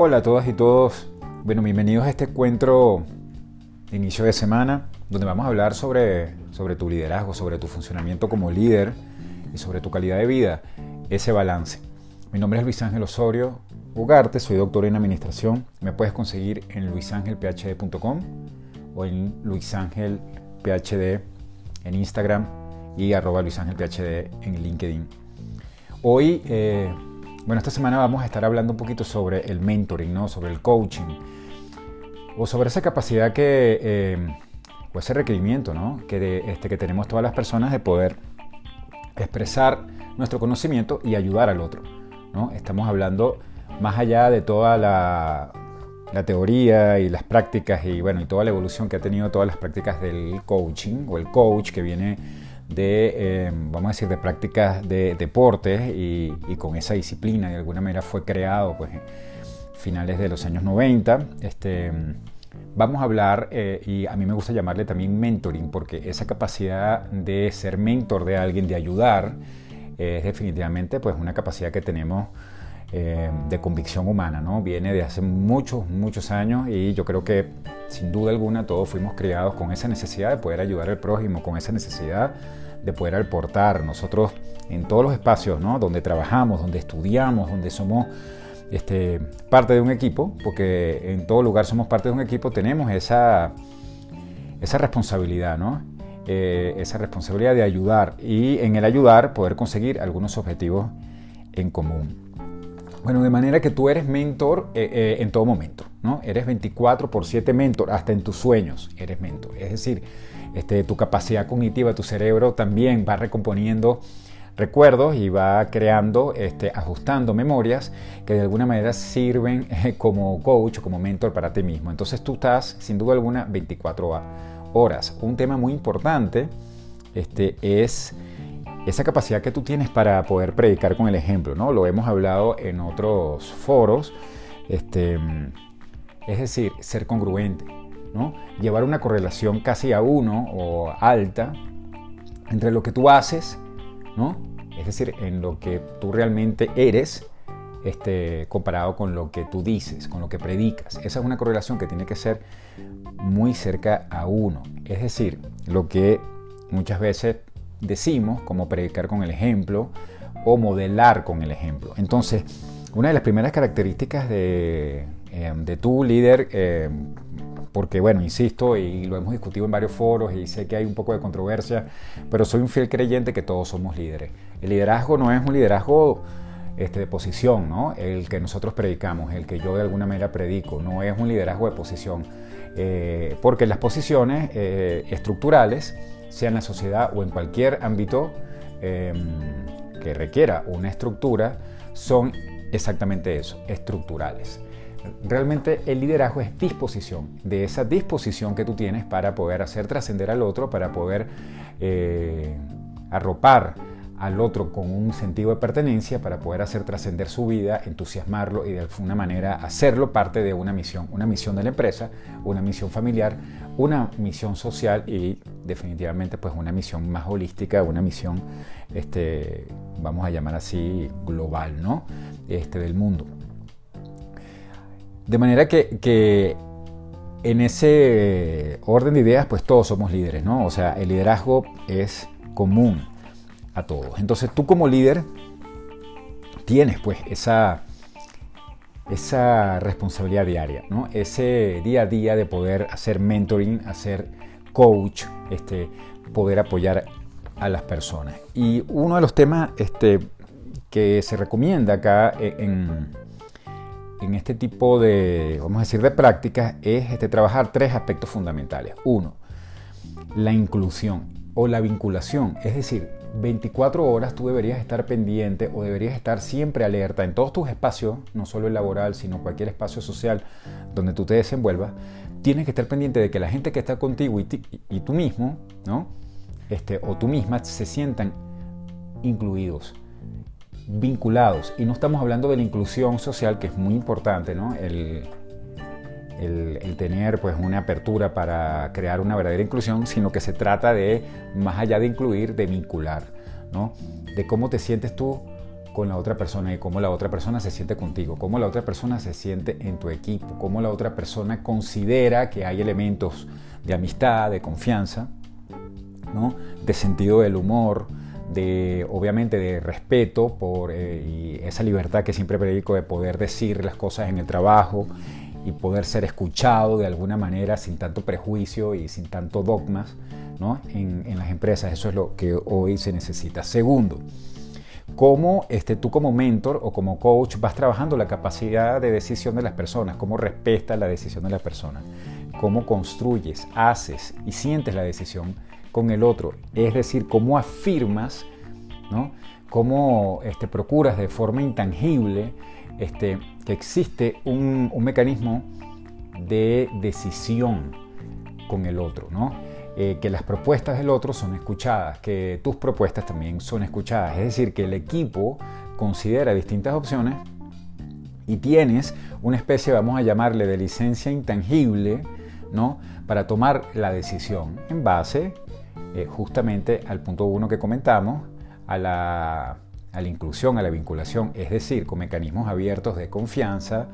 Hola a todas y todos. Bueno, bienvenidos a este encuentro de inicio de semana, donde vamos a hablar sobre, sobre tu liderazgo, sobre tu funcionamiento como líder y sobre tu calidad de vida, ese balance. Mi nombre es Luis Ángel Osorio Ugarte, soy doctor en administración. Me puedes conseguir en luisangelphd.com o en luisangelphd en Instagram y arroba luisangelphd en LinkedIn. Hoy eh, bueno, esta semana vamos a estar hablando un poquito sobre el mentoring, ¿no? sobre el coaching, o sobre esa capacidad que, eh, o ese requerimiento ¿no? que, este, que tenemos todas las personas de poder expresar nuestro conocimiento y ayudar al otro. ¿no? Estamos hablando más allá de toda la, la teoría y las prácticas y, bueno, y toda la evolución que ha tenido todas las prácticas del coaching o el coach que viene de, eh, vamos a decir, de prácticas de deportes y, con esa disciplina de alguna manera fue creado pues finales de los años 90. Este, vamos a hablar, eh, y a mí me gusta llamarle también mentoring, porque esa capacidad de ser mentor de alguien, de ayudar, es definitivamente pues una capacidad que tenemos eh, de convicción humana, ¿no? Viene de hace muchos, muchos años y yo creo que sin duda alguna todos fuimos criados con esa necesidad de poder ayudar al prójimo, con esa necesidad de poder aportar. Nosotros en todos los espacios ¿no? donde trabajamos, donde estudiamos, donde somos este, parte de un equipo, porque en todo lugar somos parte de un equipo, tenemos esa, esa responsabilidad, ¿no? Eh, esa responsabilidad de ayudar y en el ayudar poder conseguir algunos objetivos en común. Bueno, de manera que tú eres mentor eh, eh, en todo momento, ¿no? Eres 24 por 7 mentor, hasta en tus sueños eres mentor. Es decir, este, tu capacidad cognitiva, tu cerebro también va recomponiendo recuerdos y va creando, este, ajustando memorias que de alguna manera sirven eh, como coach o como mentor para ti mismo. Entonces tú estás, sin duda alguna, 24 horas. Un tema muy importante este, es esa capacidad que tú tienes para poder predicar con el ejemplo, ¿no? Lo hemos hablado en otros foros, este, es decir, ser congruente, ¿no? Llevar una correlación casi a uno o alta entre lo que tú haces, ¿no? Es decir, en lo que tú realmente eres, este, comparado con lo que tú dices, con lo que predicas. Esa es una correlación que tiene que ser muy cerca a uno. Es decir, lo que muchas veces decimos, como predicar con el ejemplo o modelar con el ejemplo. Entonces, una de las primeras características de, eh, tu líder, eh, porque bueno, insisto, y lo hemos discutido en varios foros y sé que hay un poco de controversia, pero soy un fiel creyente que todos somos líderes. El liderazgo no es un liderazgo este, de posición, ¿no? el que nosotros predicamos, el que yo de alguna manera predico, no es un liderazgo de posición, eh, porque las posiciones estructurales sea en la sociedad o en cualquier ámbito em, que requiera una estructura, son exactamente eso, estructurales. Realmente el liderazgo es disposición, de esa disposición que tú tienes para poder hacer trascender al otro, para poder eh, arropar al otro con un sentido de pertenencia para poder hacer trascender su vida, entusiasmarlo y de alguna manera hacerlo parte de una misión, una misión de la empresa, una misión familiar, una misión social y definitivamente pues una misión más holística, una misión, este, vamos a llamar así, global, ¿no? Este, del mundo. De manera que, que en ese orden de ideas pues todos somos líderes, ¿no? O sea, el liderazgo es común todos. Entonces tú como líder tienes pues esa, esa responsabilidad diaria, ¿no? ese día a día de poder hacer mentoring, hacer coach, este, poder apoyar a las personas. Y uno de los temas este, que se recomienda acá en, en este tipo de, vamos a decir, de prácticas es este, trabajar tres aspectos fundamentales. Uno, la inclusión o la vinculación, es decir, 24 horas tú deberías estar pendiente o deberías estar siempre alerta en todos tus espacios, no solo el laboral, sino cualquier espacio social donde tú te desenvuelvas, tienes que estar pendiente de que la gente que está contigo y, tú mismo, ¿no? Este, o tú misma se sientan incluidos, vinculados. Y no estamos hablando de la inclusión social, que es muy importante, ¿no? El, el, tener pues una apertura para crear una verdadera inclusión, sino que se trata de, más allá de incluir, de vincular, ¿no? De cómo te sientes tú con la otra persona y cómo la otra persona se siente contigo, cómo la otra persona se siente en tu equipo, cómo la otra persona considera que hay elementos de amistad, de confianza, ¿no? de sentido del humor, de obviamente de respeto por eh, y esa libertad que siempre predico de poder decir las cosas en el trabajo y poder ser escuchado de alguna manera sin tanto prejuicio y sin tanto dogmas ¿no? en, las empresas. Eso es lo que hoy se necesita. Segundo, cómo este, tú como mentor o como coach vas trabajando la capacidad de decisión de las personas, cómo respetas la decisión de las personas, cómo construyes, haces y sientes la decisión con el otro, es decir, cómo afirmas, ¿no? cómo este, procuras de forma intangible este, que existe un, un mecanismo de decisión con el otro, ¿no? Eh, que las propuestas del otro son escuchadas, que tus propuestas también son escuchadas. Es decir, que el equipo considera distintas opciones y tienes una especie, vamos a llamarle, de licencia intangible, ¿no? Para tomar la decisión en base eh, justamente al punto uno que comentamos, a la, a la inclusión, a la vinculación, es decir, con mecanismos abiertos de confianza,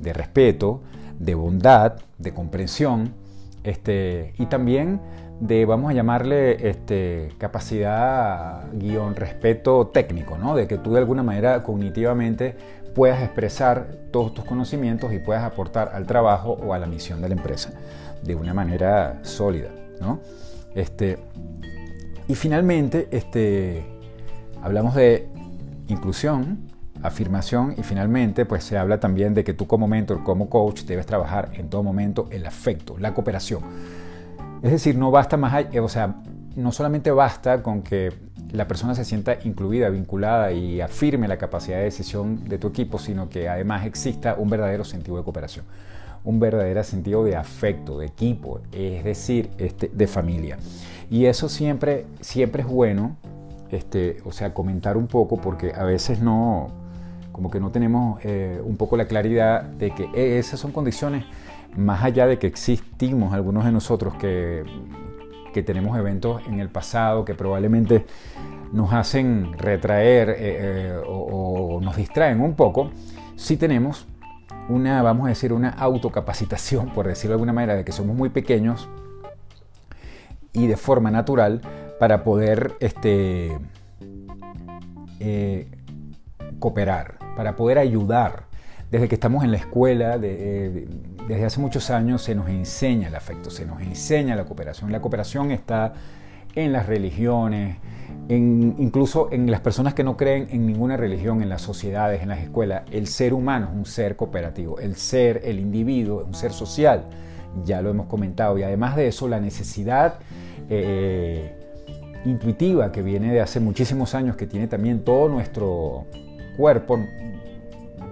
de respeto, de bondad, de comprensión, este, y también de, vamos a llamarle, este, capacidad, guion, respeto técnico, ¿no? De que tú de alguna manera cognitivamente puedas expresar todos tus conocimientos y puedas aportar al trabajo o a la misión de la empresa de una manera sólida, ¿no? Este, y finalmente, este, hablamos de inclusión, afirmación y finalmente pues se habla también de que tú como mentor, como coach debes trabajar en todo momento el afecto, la cooperación es decir, no basta más, o sea, no solamente basta con que la persona se sienta incluida, vinculada y afirme la capacidad de decisión de tu equipo, sino que además exista un verdadero sentido de cooperación, un verdadero sentido de afecto, de equipo, es decir, este, de familia. Y eso siempre, siempre es bueno, este, o sea, comentar un poco, porque a veces no, como que no tenemos eh, un poco la claridad de que eh, esas son condiciones más allá de que existimos algunos de nosotros que, tenemos eventos en el pasado que probablemente nos hacen retraer eh, o, nos distraen un poco, sí tenemos una, vamos a decir, una autocapacitación, por decirlo de alguna manera, de que somos muy pequeños y de forma natural para poder este, eh, cooperar, para poder ayudar desde que estamos en la escuela, eh, desde hace muchos años se nos enseña el afecto, se nos enseña la cooperación. La cooperación está en las religiones, incluso en las personas que no creen en ninguna religión, en las sociedades, en las escuelas. El ser humano es un ser cooperativo, el ser, el individuo es un ser social, ya lo hemos comentado. Y además de eso, la necesidad eh, intuitiva que viene de hace muchísimos años, que tiene también todo nuestro cuerpo,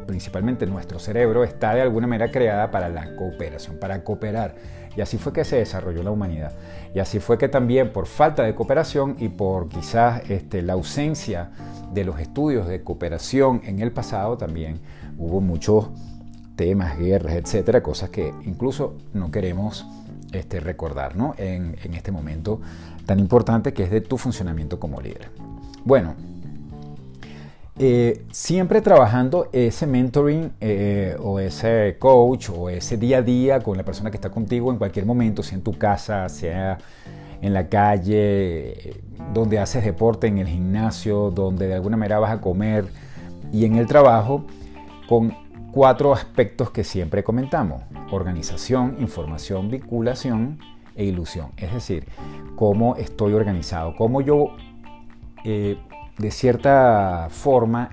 principalmente nuestro cerebro, está de alguna manera creada para la cooperación, para cooperar. Y así fue que se desarrolló la humanidad. Y así fue que también por falta de cooperación y por quizás este, la ausencia de los estudios de cooperación en el pasado, también hubo muchos temas, guerras, etcétera, cosas que incluso no queremos este, recordar ¿no? en, este momento tan importante que es de tu funcionamiento como líder. Bueno, eh, siempre trabajando ese mentoring eh, o ese coach o ese día a día con la persona que está contigo en cualquier momento, sea en tu casa, sea en la calle, donde haces deporte, en el gimnasio, donde de alguna manera vas a comer y en el trabajo, con cuatro aspectos que siempre comentamos. Organización, información, vinculación e ilusión. Es decir, cómo estoy organizado, cómo yo eh, de cierta forma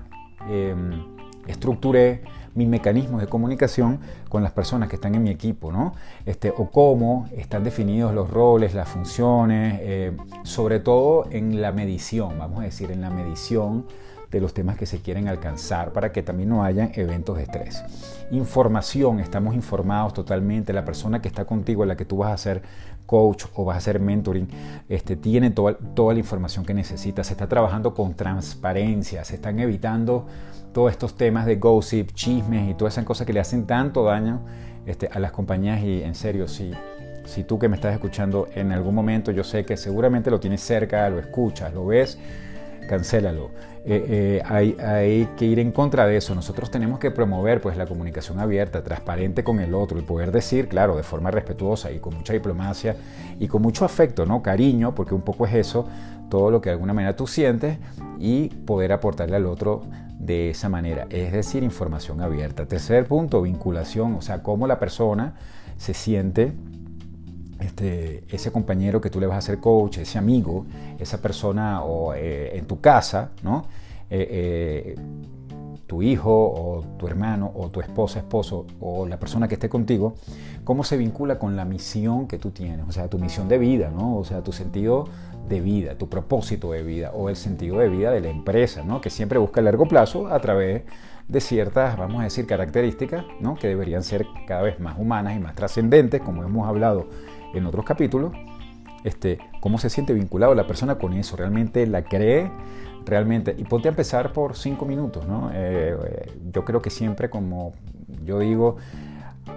em, estructuré mis mecanismos de comunicación con las personas que están en mi equipo, ¿no? Este, o cómo están definidos los roles, las funciones, eh, sobre todo en la medición, vamos a decir, en la medición de los temas que se quieren alcanzar para que también no hayan eventos de estrés. Información, estamos informados totalmente, la persona que está contigo, la que tú vas a hacer coach o vas a hacer mentoring, este, tiene toda, toda la información que necesita, se está trabajando con transparencia, se están evitando todos estos temas de gossip, chismes y todas esas cosas que le hacen tanto daño este, a las compañías. Y en serio, si, si tú que me estás escuchando en algún momento, yo sé que seguramente lo tienes cerca, lo escuchas, lo ves, cancélalo. Eh, eh, hay, hay, que ir en contra de eso. Nosotros tenemos que promover pues, la comunicación abierta, transparente con el otro, el poder decir, claro, de forma respetuosa y con mucha diplomacia y con mucho afecto, ¿no? Cariño, porque un poco es eso, todo lo que de alguna manera tú sientes y poder aportarle al otro de esa manera, es decir, información abierta. Tercer punto, vinculación, o sea, cómo la persona se siente este, ese compañero que tú le vas a hacer coach, ese amigo, esa persona o eh, en tu casa, ¿no? Eh, eh, tu hijo o tu hermano o tu esposa, esposo o la persona que esté contigo, cómo se vincula con la misión que tú tienes, o sea, tu misión de vida, ¿no? O sea, tu sentido de vida, tu propósito de vida o el sentido de vida de la empresa, ¿no? Que siempre busca a largo plazo a través de ciertas, vamos a decir, características, ¿no? Que deberían ser cada vez más humanas y más trascendentes, como hemos hablado en otros capítulos, este, cómo se siente vinculado la persona con eso, realmente la cree, realmente, y ponte a empezar por cinco minutos, ¿no? Eh, eh, yo creo que siempre, como yo digo,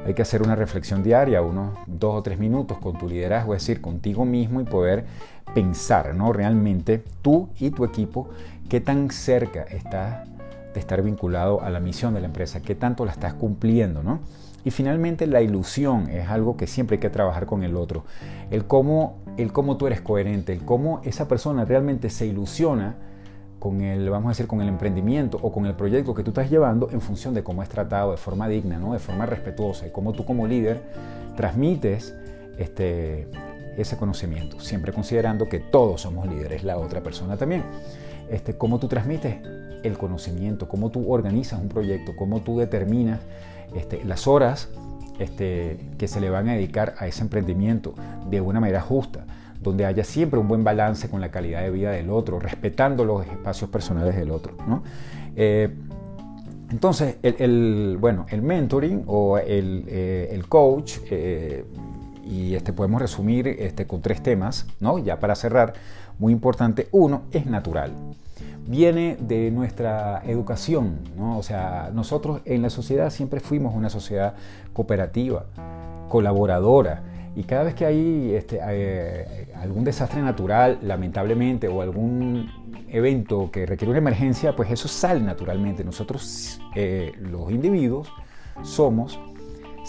hay que hacer una reflexión diaria, unos dos o tres minutos con tu liderazgo, es decir, contigo mismo y poder pensar, ¿no? Realmente tú y tu equipo, qué tan cerca estás de estar vinculado a la misión de la empresa, qué tanto la estás cumpliendo, ¿no? Y finalmente la ilusión es algo que siempre hay que trabajar con el otro. El cómo, el cómo tú eres coherente, el cómo esa persona realmente se ilusiona con el, vamos a decir, con el emprendimiento o con el proyecto que tú estás llevando en función de cómo es tratado de forma digna, ¿no? de forma respetuosa y cómo tú como líder transmites este, ese conocimiento, siempre considerando que todos somos líderes, la otra persona también. Este, cómo tú transmites el conocimiento, cómo tú organizas un proyecto, cómo tú determinas este, las horas este, que se le van a dedicar a ese emprendimiento de una manera justa, donde haya siempre un buen balance con la calidad de vida del otro, respetando los espacios personales del otro. Eh, entonces, el, bueno, el mentoring o el, eh, coach, eh, y este podemos resumir este, con tres temas, ya para cerrar, muy importante, uno es natural viene de nuestra educación. O sea, nosotros en la sociedad siempre fuimos una sociedad cooperativa, colaboradora, y cada vez que hay este, eh, algún desastre natural, lamentablemente, o algún evento que requiere una emergencia, pues eso sale naturalmente. Nosotros, eh, los individuos, somos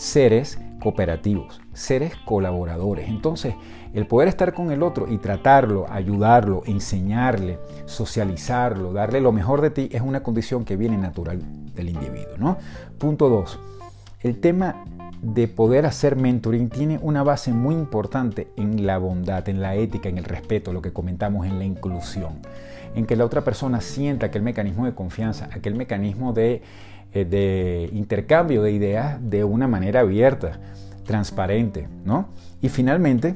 seres cooperativos, seres colaboradores. Entonces, el poder estar con el otro y tratarlo, ayudarlo, enseñarle, socializarlo, darle lo mejor de ti es una condición que viene natural del individuo. ¿no? Punto 2. El tema de poder hacer mentoring tiene una base muy importante en la bondad, en la ética, en el respeto, lo que comentamos en la inclusión, en que la otra persona sienta aquel mecanismo de confianza, aquel mecanismo de, de intercambio de ideas de una manera abierta, transparente, ¿no? Y finalmente,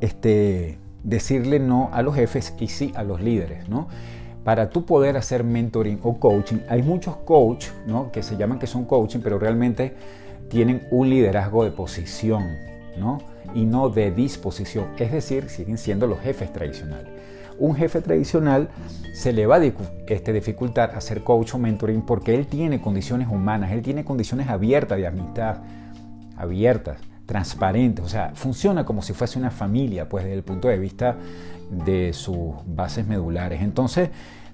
este, decirle no a los jefes y sí a los líderes, ¿no? Para tú poder hacer mentoring o coaching, hay muchos coaches, ¿no? Que se llaman que son coaching, pero realmente tienen un liderazgo de posición, ¿no? Y no de disposición, es decir, siguen siendo los jefes tradicionales. Un jefe tradicional se le va a este, dificultar hacer coach o mentoring porque él tiene condiciones humanas, él tiene condiciones abiertas de amistad, abiertas transparente, o sea, funciona como si fuese una familia, pues desde el punto de vista de sus bases medulares. Entonces,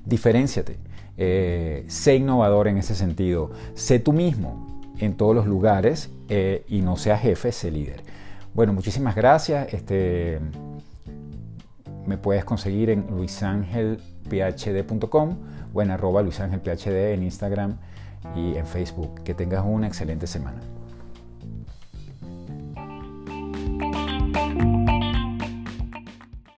diferenciate, eh, sé innovador en ese sentido, sé tú mismo en todos los lugares eh, y no seas jefe, sé líder. Bueno, muchísimas gracias. Este, me puedes conseguir en luisangelphd.com o en arroba luisangelphd en Instagram y en Facebook. Que tengas una excelente semana.